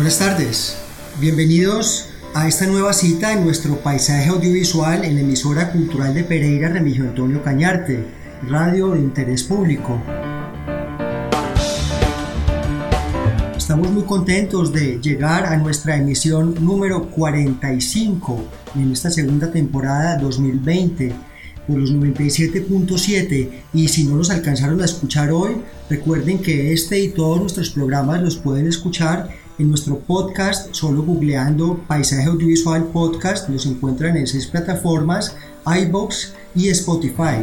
Buenas tardes, bienvenidos a esta nueva cita en nuestro paisaje audiovisual en la emisora cultural de Pereira Remigio Antonio Cañarte, radio de interés público. Estamos muy contentos de llegar a nuestra emisión número 45 en esta segunda temporada 2020 por los 97.7 y si no los alcanzaron a escuchar hoy, recuerden que este y todos nuestros programas los pueden escuchar en nuestro podcast, solo googleando Paisaje Audiovisual Podcast, los encuentran en seis plataformas, iBox y Spotify.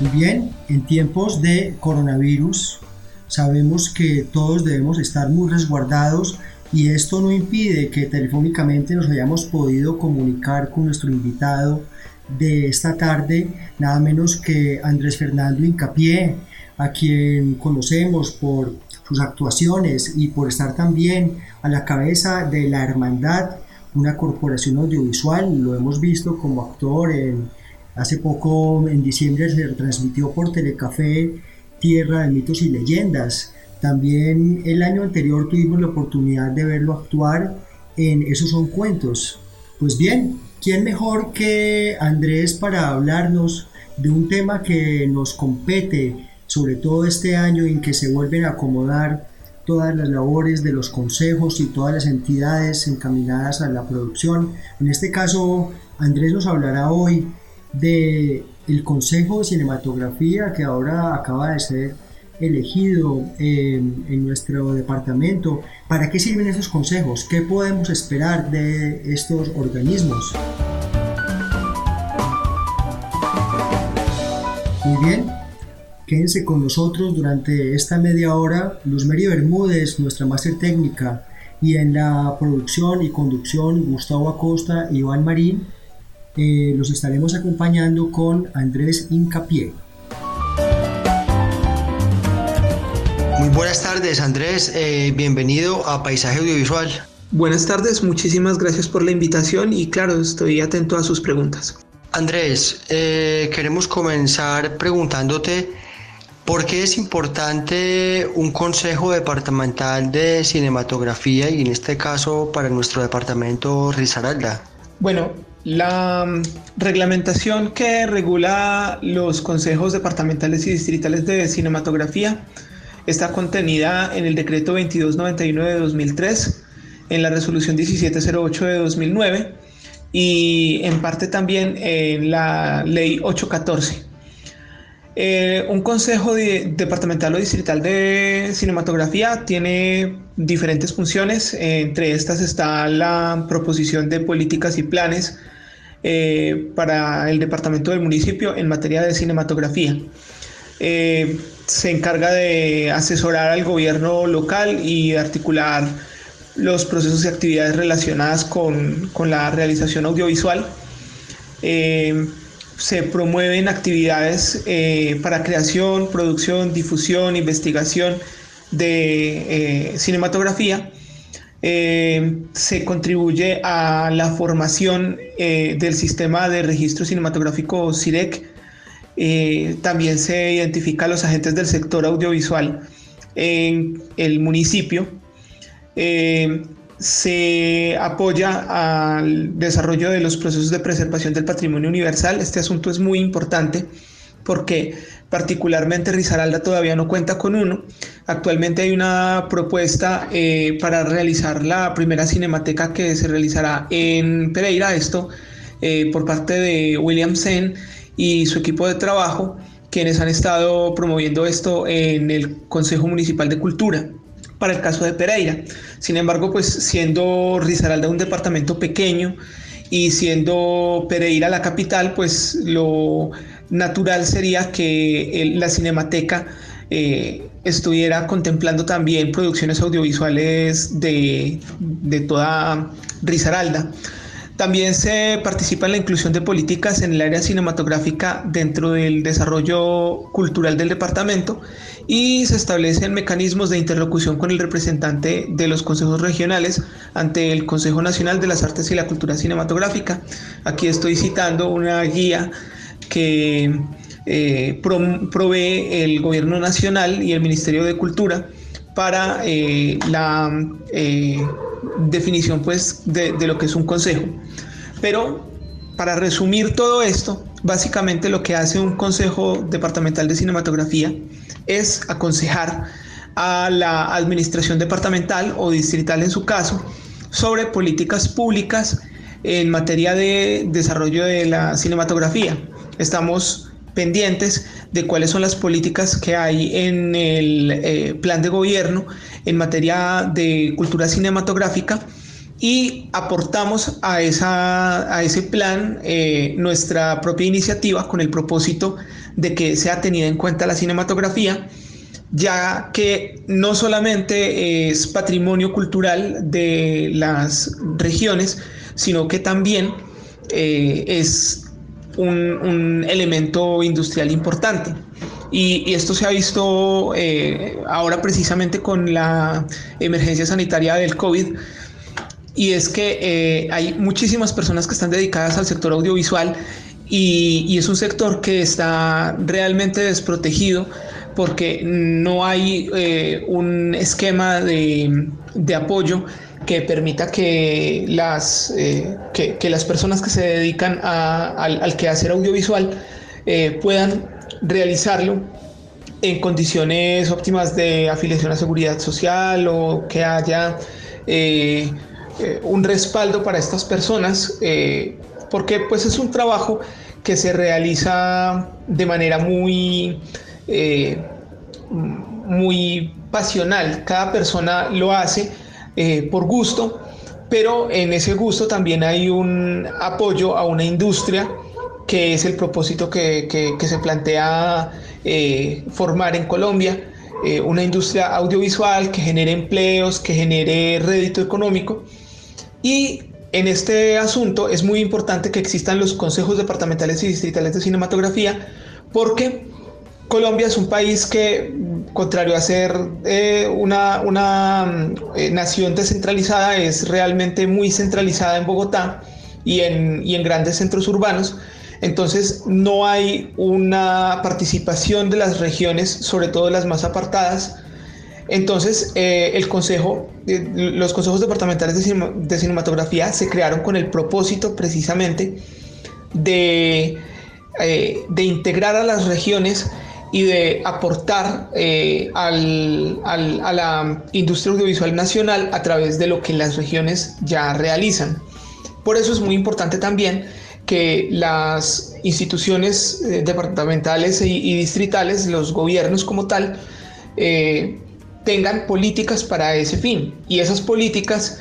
Muy bien, en tiempos de coronavirus sabemos que todos debemos estar muy resguardados y esto no impide que telefónicamente nos hayamos podido comunicar con nuestro invitado de esta tarde, nada menos que Andrés Fernando Incapié, a quien conocemos por sus actuaciones y por estar también a la cabeza de la Hermandad, una corporación audiovisual, lo hemos visto como actor en, hace poco en diciembre se transmitió por Telecafé Tierra de mitos y leyendas. También el año anterior tuvimos la oportunidad de verlo actuar en Esos son cuentos. Pues bien, ¿quién mejor que Andrés para hablarnos de un tema que nos compete sobre todo este año en que se vuelven a acomodar todas las labores de los consejos y todas las entidades encaminadas a la producción. En este caso, Andrés nos hablará hoy de el Consejo de Cinematografía que ahora acaba de ser elegido en, en nuestro departamento. ¿Para qué sirven esos consejos? ¿Qué podemos esperar de estos organismos? Muy bien, Quédense con nosotros durante esta media hora. Luz Mary Bermúdez, nuestra máster técnica, y en la producción y conducción Gustavo Acosta y Iván Marín. Eh, los estaremos acompañando con Andrés Incapié. Muy buenas tardes Andrés, eh, bienvenido a Paisaje Audiovisual. Buenas tardes, muchísimas gracias por la invitación y claro, estoy atento a sus preguntas. Andrés, eh, queremos comenzar preguntándote ¿Por qué es importante un consejo departamental de cinematografía y en este caso para nuestro departamento Risaralda? Bueno, la mm, reglamentación que regula los consejos departamentales y distritales de cinematografía está contenida en el decreto 2299 de 2003, en la resolución 1708 de 2009 y en parte también en la ley 814. Eh, un consejo departamental o distrital de cinematografía tiene diferentes funciones, entre estas está la proposición de políticas y planes eh, para el departamento del municipio en materia de cinematografía. Eh, se encarga de asesorar al gobierno local y articular los procesos y actividades relacionadas con la realización audiovisual se promueven actividades eh, para creación, producción, difusión, investigación de eh, cinematografía. Eh, se contribuye a la formación del sistema de registro cinematográfico CIREC. también se identifica a los agentes del sector audiovisual en el municipio se apoya al desarrollo de los procesos de preservación del patrimonio universal. Este asunto es muy importante porque particularmente Risaralda todavía no cuenta con uno. Actualmente hay una propuesta eh, para realizar la primera cinemateca que se realizará en Pereira, esto eh, por parte de William Sen y su equipo de trabajo, quienes han estado promoviendo esto en el Consejo Municipal de Cultura para el caso de Pereira. Sin embargo, pues siendo Risaralda un departamento pequeño y siendo Pereira la capital, pues lo natural sería que la cinemateca eh, estuviera contemplando también producciones audiovisuales de, de toda Risaralda. También se participa en la inclusión de políticas en el área cinematográfica dentro del desarrollo cultural del departamento y se establecen mecanismos de interlocución con el representante de los consejos regionales ante el Consejo Nacional de las Artes y la Cultura Cinematográfica. Aquí estoy citando una guía que eh, provee el Gobierno Nacional y el Ministerio de Cultura para eh, la eh, definición pues, de, de lo que es un consejo. Pero para resumir todo esto, básicamente lo que hace un Consejo Departamental de Cinematografía es aconsejar a la administración departamental o distrital en su caso sobre políticas públicas en materia de desarrollo de la cinematografía. Estamos pendientes de cuáles son las políticas que hay en el eh, plan de gobierno en materia de cultura cinematográfica y aportamos a, esa, a ese plan eh, nuestra propia iniciativa con el propósito de que sea tenida en cuenta la cinematografía, ya que no solamente es patrimonio cultural de las regiones, sino que también eh, es un, elemento industrial importante. Y, esto se ha visto eh, ahora precisamente con la emergencia sanitaria del COVID. Y es que eh, hay muchísimas personas que están dedicadas al sector audiovisual y, es un sector que está realmente desprotegido porque no hay eh, un esquema de, de apoyo que permita que las, eh, que, las personas que se dedican al, al, quehacer audiovisual puedan realizarlo en condiciones óptimas de afiliación a seguridad social o que haya un respaldo para estas personas, porque pues es un trabajo que se realiza de manera muy, muy pasional. Cada persona lo hace eh, por gusto, pero en ese gusto también hay un apoyo a una industria que es el propósito que, se plantea eh, formar en Colombia, eh, una industria audiovisual que genere empleos, que genere rédito económico. Y en este asunto es muy importante que existan los consejos departamentales y distritales de cinematografía, porque Colombia es un país que, contrario a ser eh, una, eh, nación descentralizada, es realmente muy centralizada en Bogotá y en, en grandes centros urbanos. Entonces no hay una participación de las regiones, sobre todo las más apartadas. Entonces eh, el consejo, los consejos departamentales de, cinematografía se crearon con el propósito precisamente de, de integrar a las regiones y de aportar eh, a la industria audiovisual nacional a través de lo que las regiones ya realizan. Por eso es muy importante también que las instituciones eh, departamentales y, distritales, los gobiernos como tal, eh, tengan políticas para ese fin. Y esas políticas,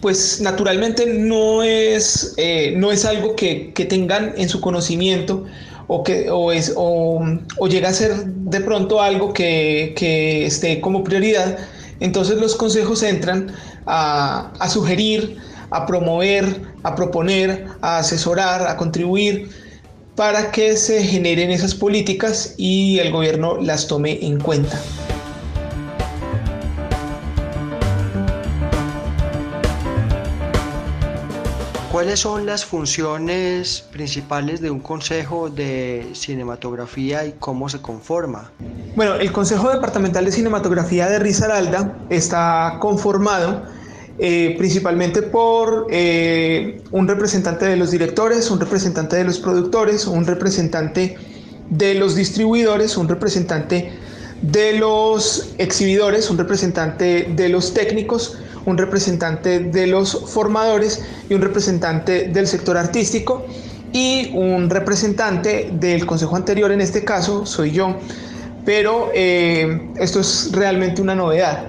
pues naturalmente no es, no es algo que, que tengan en su conocimiento o, que, o, es, o, llega a ser de pronto algo que, que, esté como prioridad, entonces los consejos entran a, a sugerir, a promover, a proponer, a asesorar, a contribuir para que se generen esas políticas y el gobierno las tome en cuenta. ¿Cuáles son las funciones principales de un consejo de cinematografía y cómo se conforma? Bueno, el Consejo Departamental de Cinematografía de Risaralda está conformado eh, principalmente por eh, un representante de los directores, un representante de los productores, un representante de los distribuidores, un representante de los exhibidores, un representante de los técnicos, un representante de los formadores y un representante del sector artístico y un representante del consejo anterior, en este caso soy yo, pero eh, esto es realmente una novedad.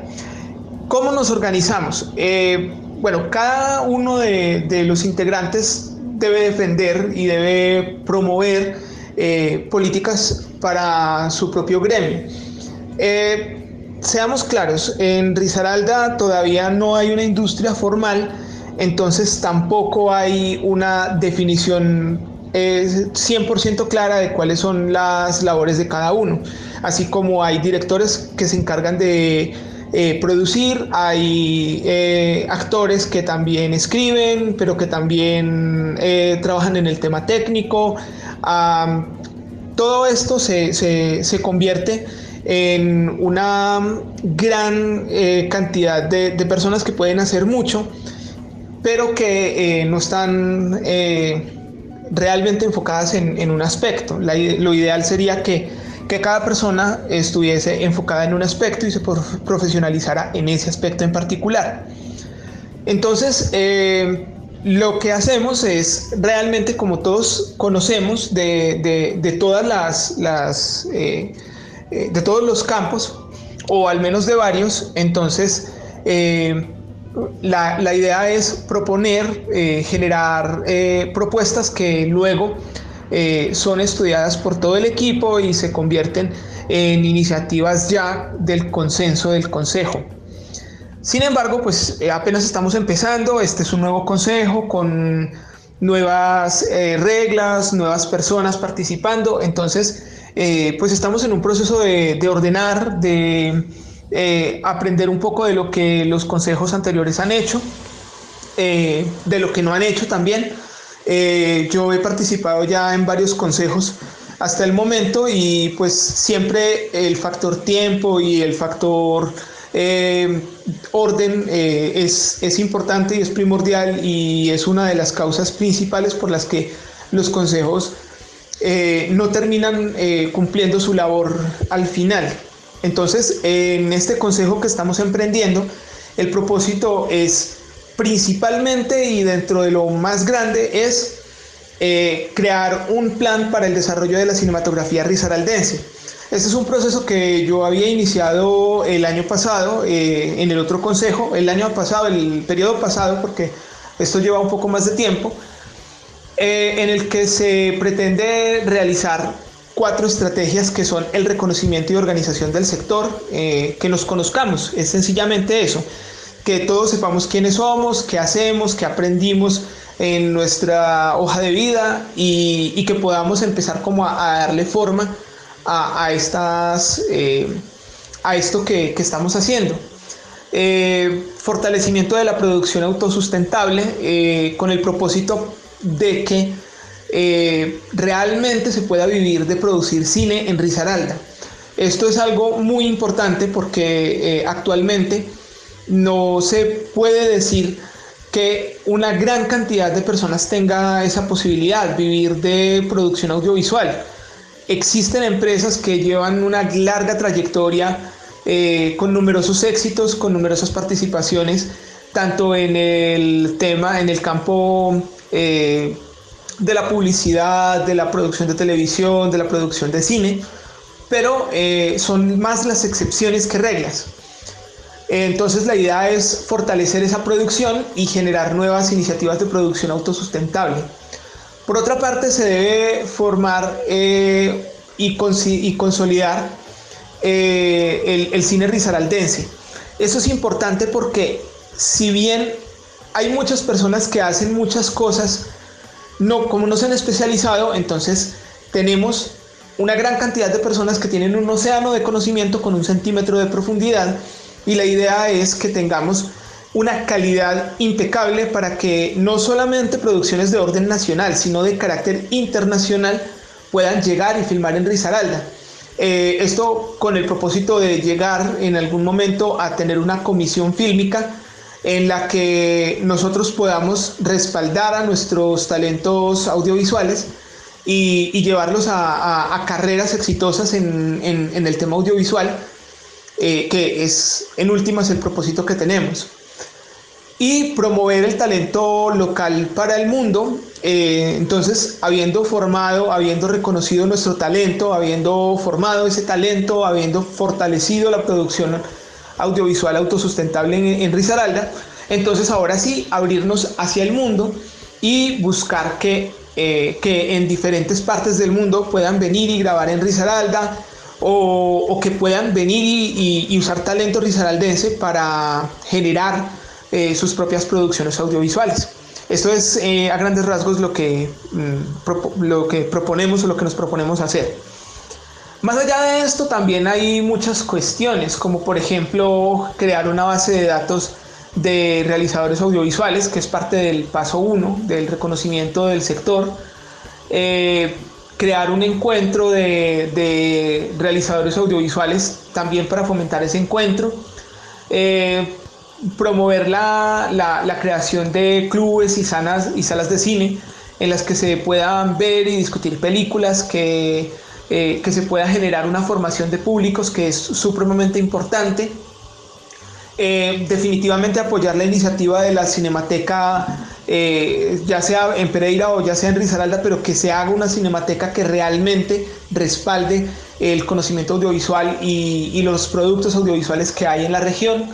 ¿Cómo nos organizamos? Eh, bueno, cada uno de, los integrantes debe defender y debe promover eh, políticas para su propio gremio. Seamos claros, en Risaralda todavía no hay una industria formal, entonces tampoco hay una definición 100% clara de cuáles son las labores de cada uno, así como hay directores que se encargan de eh, producir, hay eh, actores que también escriben, pero que también eh, trabajan en el tema técnico. todo esto se, convierte en una gran cantidad de, personas que pueden hacer mucho, pero que no están realmente enfocadas en, un aspecto. lo ideal sería que que cada persona estuviese enfocada en un aspecto y se profesionalizara en ese aspecto en particular. Entonces, eh, lo que hacemos es realmente, como todos conocemos, de, todas las, eh, eh, de todos los campos, o al menos de varios, entonces la, la, idea es proponer, generar propuestas que luego eh, son estudiadas por todo el equipo y se convierten en iniciativas ya del consenso del consejo. Sin embargo, pues eh, apenas estamos empezando, este es un nuevo consejo con nuevas eh, reglas, nuevas personas participando, entonces pues estamos en un proceso de, ordenar, de aprender un poco de lo que los consejos anteriores han hecho, de lo que no han hecho también. Eh, yo he participado ya en varios consejos hasta el momento y pues siempre el factor tiempo y el factor eh, orden eh, es, es, importante y es primordial y es una de las causas principales por las que los consejos no terminan cumpliendo su labor al final. Entonces, en este consejo que estamos emprendiendo, el propósito es principalmente y dentro de lo más grande es eh, crear un plan para el desarrollo de la cinematografía risaraldense. Este es un proceso que yo había iniciado el año pasado eh, en el otro consejo, el año pasado, el periodo pasado, porque esto lleva un poco más de tiempo, eh, en el que se pretende realizar cuatro estrategias que son el reconocimiento y organización del sector, que nos conozcamos, es sencillamente eso que todos sepamos quiénes somos, qué hacemos, qué aprendimos en nuestra hoja de vida y, que podamos empezar como a, darle forma a, estas, eh, a esto que, estamos haciendo. Eh, fortalecimiento de la producción autosustentable eh, con el propósito de que realmente se pueda vivir de producir cine en Risaralda. Esto es algo muy importante porque actualmente no se puede decir que una gran cantidad de personas tenga esa posibilidad, vivir de producción audiovisual. Existen empresas que llevan una larga trayectoria eh, con numerosos éxitos, con numerosas participaciones, tanto en el tema, en el campo eh, de la publicidad, de la producción de televisión, de la producción de cine, pero eh, son más las excepciones que reglas. Entonces la idea es fortalecer esa producción y generar nuevas iniciativas de producción autosustentable. Por otra parte, se debe formar eh, y, consolidar eh, el, cine risaraldense. Eso es importante porque si bien hay muchas personas que hacen muchas cosas, no, como no se han especializado, entonces tenemos una gran cantidad de personas que tienen un océano de conocimiento con un centímetro de profundidad y la idea es que tengamos una calidad impecable para que no solamente producciones de orden nacional, sino de carácter internacional puedan llegar y filmar en Risaralda. Eh, esto con el propósito de llegar en algún momento a tener una comisión fílmica en la que nosotros podamos respaldar a nuestros talentos audiovisuales y, llevarlos a, carreras exitosas en, el tema audiovisual eh, que es en últimas el propósito que tenemos. Y promover el talento local para el mundo. Eh, entonces, habiendo formado, habiendo reconocido nuestro talento, habiendo formado ese talento, habiendo fortalecido la producción audiovisual autosustentable en, en Risaralda, Entonces ahora sí, abrirnos hacia el mundo y buscar que, eh, que en diferentes partes del mundo puedan venir y grabar en Risaralda o, que puedan venir y, usar talento risaraldense para generar eh, sus propias producciones audiovisuales. Esto es eh, a grandes rasgos lo que, mm, lo que proponemos o lo que nos proponemos hacer. Más allá de esto, también hay muchas cuestiones, como por ejemplo crear una base de datos de realizadores audiovisuales, que es parte del paso 1 del reconocimiento del sector. Eh, crear un encuentro de, realizadores audiovisuales también para fomentar ese encuentro. Eh, promover la, creación de clubes y, y salas de cine en las que se puedan ver y discutir películas, que, eh, que se pueda generar una formación de públicos que es supremamente importante. Eh, definitivamente apoyar la iniciativa de la Cinemateca, eh, ya sea en Pereira o ya sea en Risaralda, pero que se haga una cinemateca que realmente respalde el conocimiento audiovisual y, y los productos audiovisuales que hay en la región.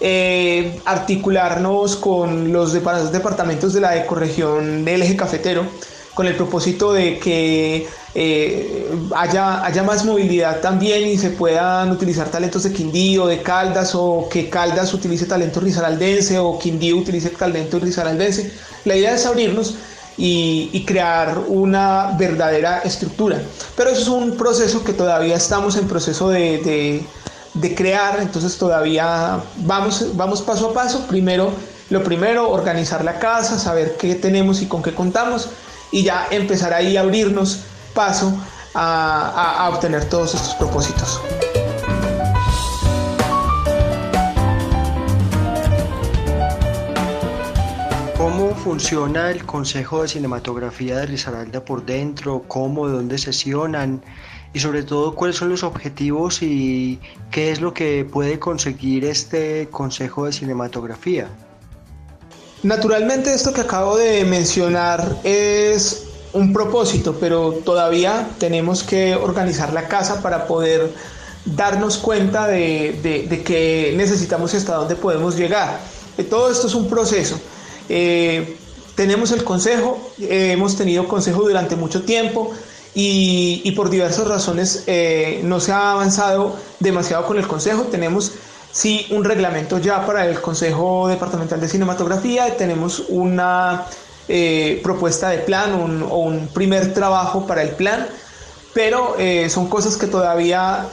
Eh, articularnos con los departamentos de la ecorregión del eje cafetero con el propósito de que eh, haya, haya más movilidad también y se puedan utilizar talentos de Quindío, de Caldas o que Caldas utilice talento risaraldense o Quindío utilice talento risaraldense. La idea es abrirnos y, crear una verdadera estructura. Pero eso es un proceso que todavía estamos en proceso de de crear, entonces todavía vamos, vamos paso a paso. Primero, lo primero, organizar la casa, saber qué tenemos y con qué contamos y ya empezar ahí a abrirnos paso a, a obtener todos estos propósitos. ¿Cómo funciona el Consejo de Cinematografía de Risaralda por dentro? ¿Cómo? ¿De dónde sesionan? y sobre todo cuáles son los objetivos y qué es lo que puede conseguir este Consejo de Cinematografía. Naturalmente esto que acabo de mencionar es un propósito, pero todavía tenemos que organizar la casa para poder darnos cuenta de, de, que necesitamos y hasta dónde podemos llegar. Eh, todo esto es un proceso. Eh, tenemos el consejo, eh, hemos tenido consejo durante mucho tiempo, y, por diversas razones no se ha avanzado demasiado con el Consejo. Tenemos sí un reglamento ya para el Consejo Departamental de Cinematografía, tenemos una eh, propuesta de plan o un primer trabajo para el plan, pero eh, son cosas que todavía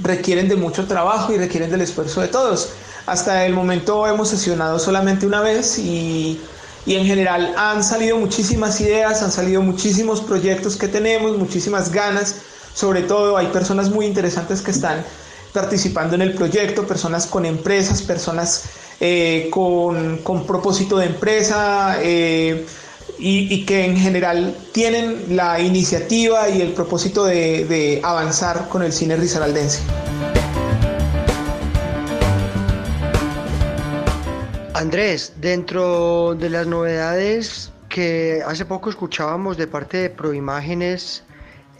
requieren de mucho trabajo y requieren del esfuerzo de todos. Hasta el momento hemos sesionado solamente una vez y y en general han salido muchísimas ideas, han salido muchísimos proyectos que tenemos, muchísimas ganas, sobre todo hay personas muy interesantes que están participando en el proyecto, personas con empresas, personas eh, con, con, propósito de empresa eh, y, que en general tienen la iniciativa y el propósito de, de avanzar con el cine risaraldense. Andrés, dentro de las novedades que hace poco escuchábamos de parte de Proimágenes,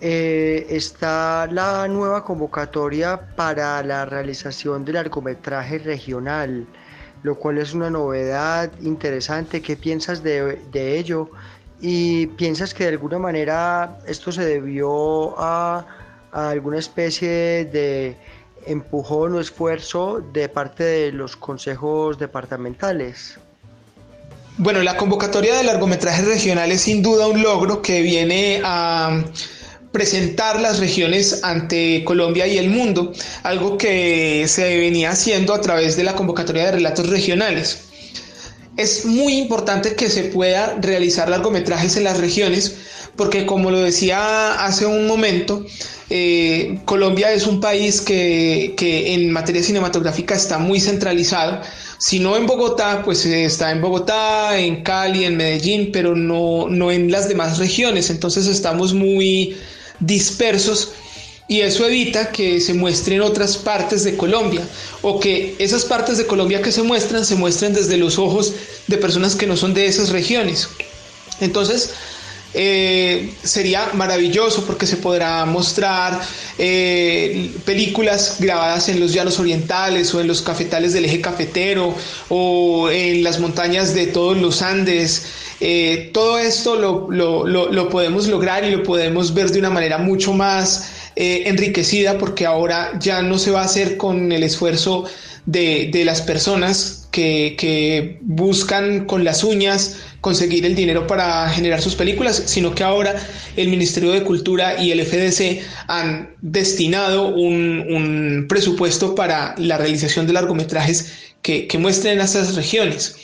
eh, está la nueva convocatoria para la realización del largometraje regional, lo cual es una novedad interesante. ¿Qué piensas de, ello? ¿Y piensas que de alguna manera esto se debió a alguna especie de empujón o esfuerzo de parte de los consejos departamentales? Bueno, la convocatoria de largometrajes regionales es sin duda un logro que viene a presentar las regiones ante Colombia y el mundo, algo que se venía haciendo a través de la convocatoria de relatos regionales. Es muy importante que se pueda realizar largometrajes en las regiones porque como lo decía hace un momento, eh, Colombia es un país que, en materia cinematográfica está muy centralizado. Si no en Bogotá, pues está en Bogotá, en Cali, en Medellín, pero no, no en las demás regiones. Entonces estamos muy dispersos y eso evita que se muestren otras partes de Colombia o que esas partes de Colombia que se muestran se muestren desde los ojos de personas que no son de esas regiones. Entonces, eh, sería maravilloso porque se podrá mostrar eh, películas grabadas en los llanos orientales o en los cafetales del eje cafetero o en las montañas de todos los Andes. Eh, todo esto lo, podemos lograr y lo podemos ver de una manera mucho más enriquecida porque ahora ya no se va a hacer con el esfuerzo de, las personas que, que buscan con las uñas conseguir el dinero para generar sus películas, sino que ahora el Ministerio de Cultura y el FDC han destinado un, presupuesto para la realización de largometrajes que, que muestren estas regiones.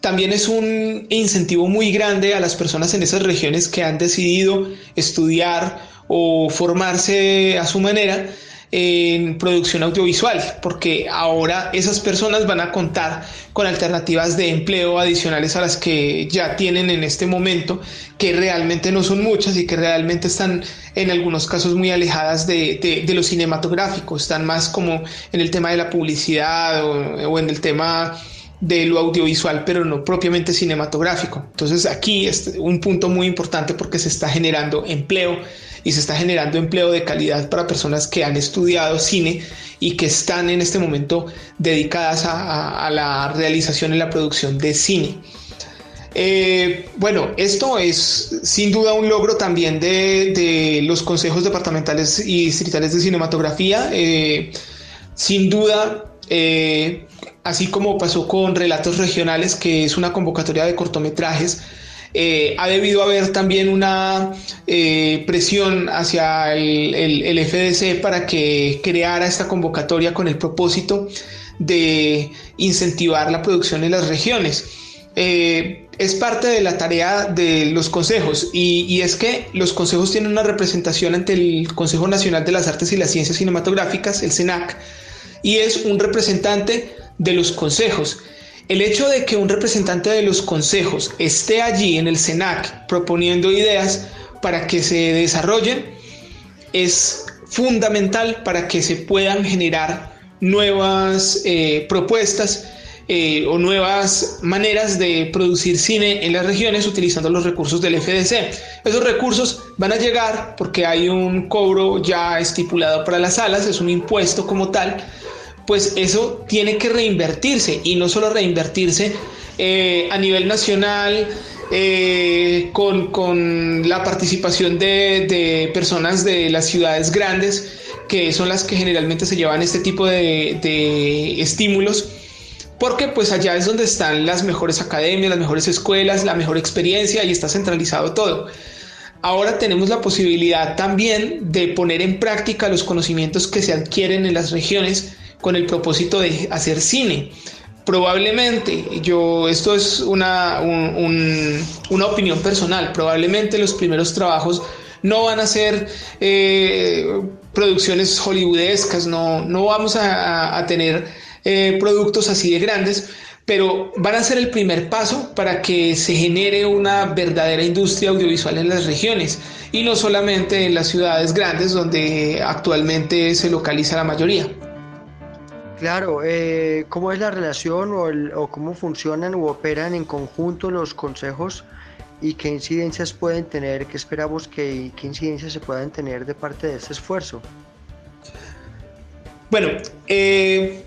También es un incentivo muy grande a las personas en esas regiones que han decidido estudiar o formarse a su manera en producción audiovisual, porque ahora esas personas van a contar con alternativas de empleo adicionales a las que ya tienen en este momento, que realmente no son muchas y que realmente están en algunos casos muy alejadas de, de, lo cinematográfico, están más como en el tema de la publicidad o en el tema de lo audiovisual, pero no propiamente cinematográfico. Entonces aquí es un punto muy importante porque se está generando empleo y se está generando empleo de calidad para personas que han estudiado cine y que están en este momento dedicadas a, la realización y la producción de cine. Eh, bueno, esto es sin duda un logro también de, los consejos departamentales y distritales de cinematografía. Eh, sin duda, eh, así como pasó con Relatos Regionales, que es una convocatoria de cortometrajes, eh, ha debido haber también una eh, presión hacia el, FDC para que creara esta convocatoria con el propósito de incentivar la producción en las regiones. Eh, es parte de la tarea de los consejos y, y, es que los consejos tienen una representación ante el Consejo Nacional de las Artes y las Ciencias Cinematográficas, el CENAC, y es un representante de los consejos. El hecho de que un representante de los consejos esté allí en el SENAC proponiendo ideas para que se desarrollen es fundamental para que se puedan generar nuevas eh, propuestas eh, o nuevas maneras de producir cine en las regiones utilizando los recursos del FDC. Esos recursos van a llegar porque hay un cobro ya estipulado para las salas, es un impuesto como tal, pues eso tiene que reinvertirse y no solo reinvertirse eh, a nivel nacional eh, con, la participación de, personas de las ciudades grandes que son las que generalmente se llevan este tipo de, de estímulos porque pues allá es donde están las mejores academias, las mejores escuelas, la mejor experiencia y está centralizado todo. Ahora tenemos la posibilidad también de poner en práctica los conocimientos que se adquieren en las regiones con el propósito de hacer cine. Probablemente, yo, esto es una, una opinión personal, probablemente los primeros trabajos no van a ser eh, producciones hollywoodescas, no, no vamos a, tener eh, productos así de grandes, pero van a ser el primer paso para que se genere una verdadera industria audiovisual en las regiones y no solamente en las ciudades grandes donde actualmente se localiza la mayoría. Claro, eh, ¿cómo es la relación o, cómo funcionan u operan en conjunto los consejos y qué incidencias pueden tener, qué esperamos que qué incidencias se puedan tener de parte de este esfuerzo? Bueno, eh,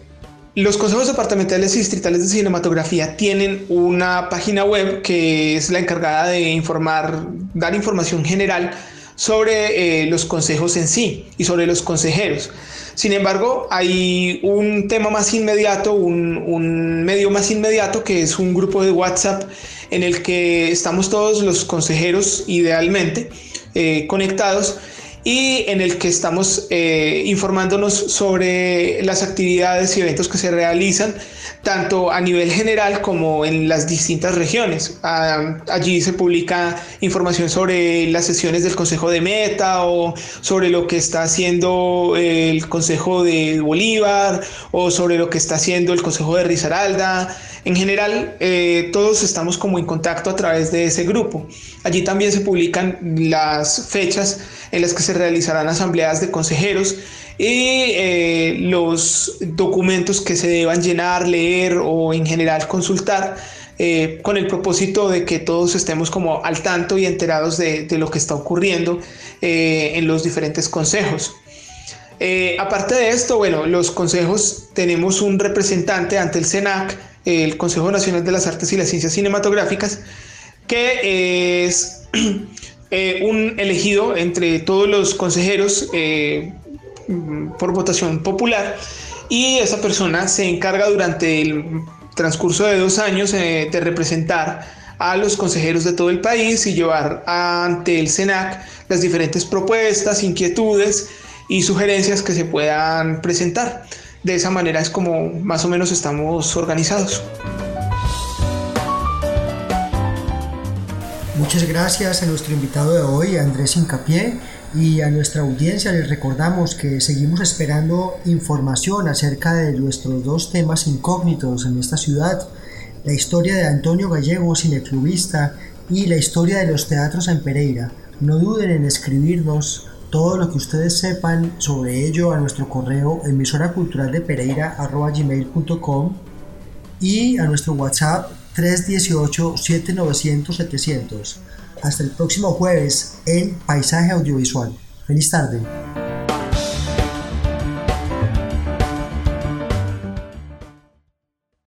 los consejos departamentales y distritales de cinematografía tienen una página web que es la encargada de informar, dar información general sobre eh, los consejos en sí y sobre los consejeros. Sin embargo, hay un tema más inmediato, un, medio más inmediato que es un grupo de WhatsApp en el que estamos todos los consejeros idealmente eh, conectados y en el que estamos eh, informándonos sobre las actividades y eventos que se realizan tanto a nivel general como en las distintas regiones. Ah, allí se publica información sobre las sesiones del Consejo de Meta o sobre lo que está haciendo el Consejo de Bolívar o sobre lo que está haciendo el Consejo de Risaralda. En general, eh, todos estamos como en contacto a través de ese grupo. Allí también se publican las fechas en las que se realizarán asambleas de consejeros y eh, los documentos que se deban llenar, leer o en general consultar eh, con el propósito de que todos estemos como al tanto y enterados de, lo que está ocurriendo eh, en los diferentes consejos. aparte de esto, bueno, los consejos tenemos un representante ante el SENAC, el Consejo Nacional de las Artes y las Ciencias Cinematográficas, que es un elegido entre todos los consejeros por votación popular y esa persona se encarga durante el transcurso de dos años eh, de representar a los consejeros de todo el país y llevar ante el SENAC las diferentes propuestas, inquietudes y sugerencias que se puedan presentar. De esa manera es como más o menos estamos organizados. Muchas gracias a nuestro invitado de hoy, Andrés Incapié y a nuestra audiencia les recordamos que seguimos esperando información acerca de nuestros dos temas incógnitos en esta ciudad, la historia de Antonio Gallego, cineclubista, y la historia de los teatros en Pereira. No duden en escribirnos todo lo que ustedes sepan sobre ello a nuestro correo emisora cultural de pereira.gmail.com y a nuestro WhatsApp 318 7900 700. Hasta el próximo jueves en Paisaje Audiovisual. Feliz tarde.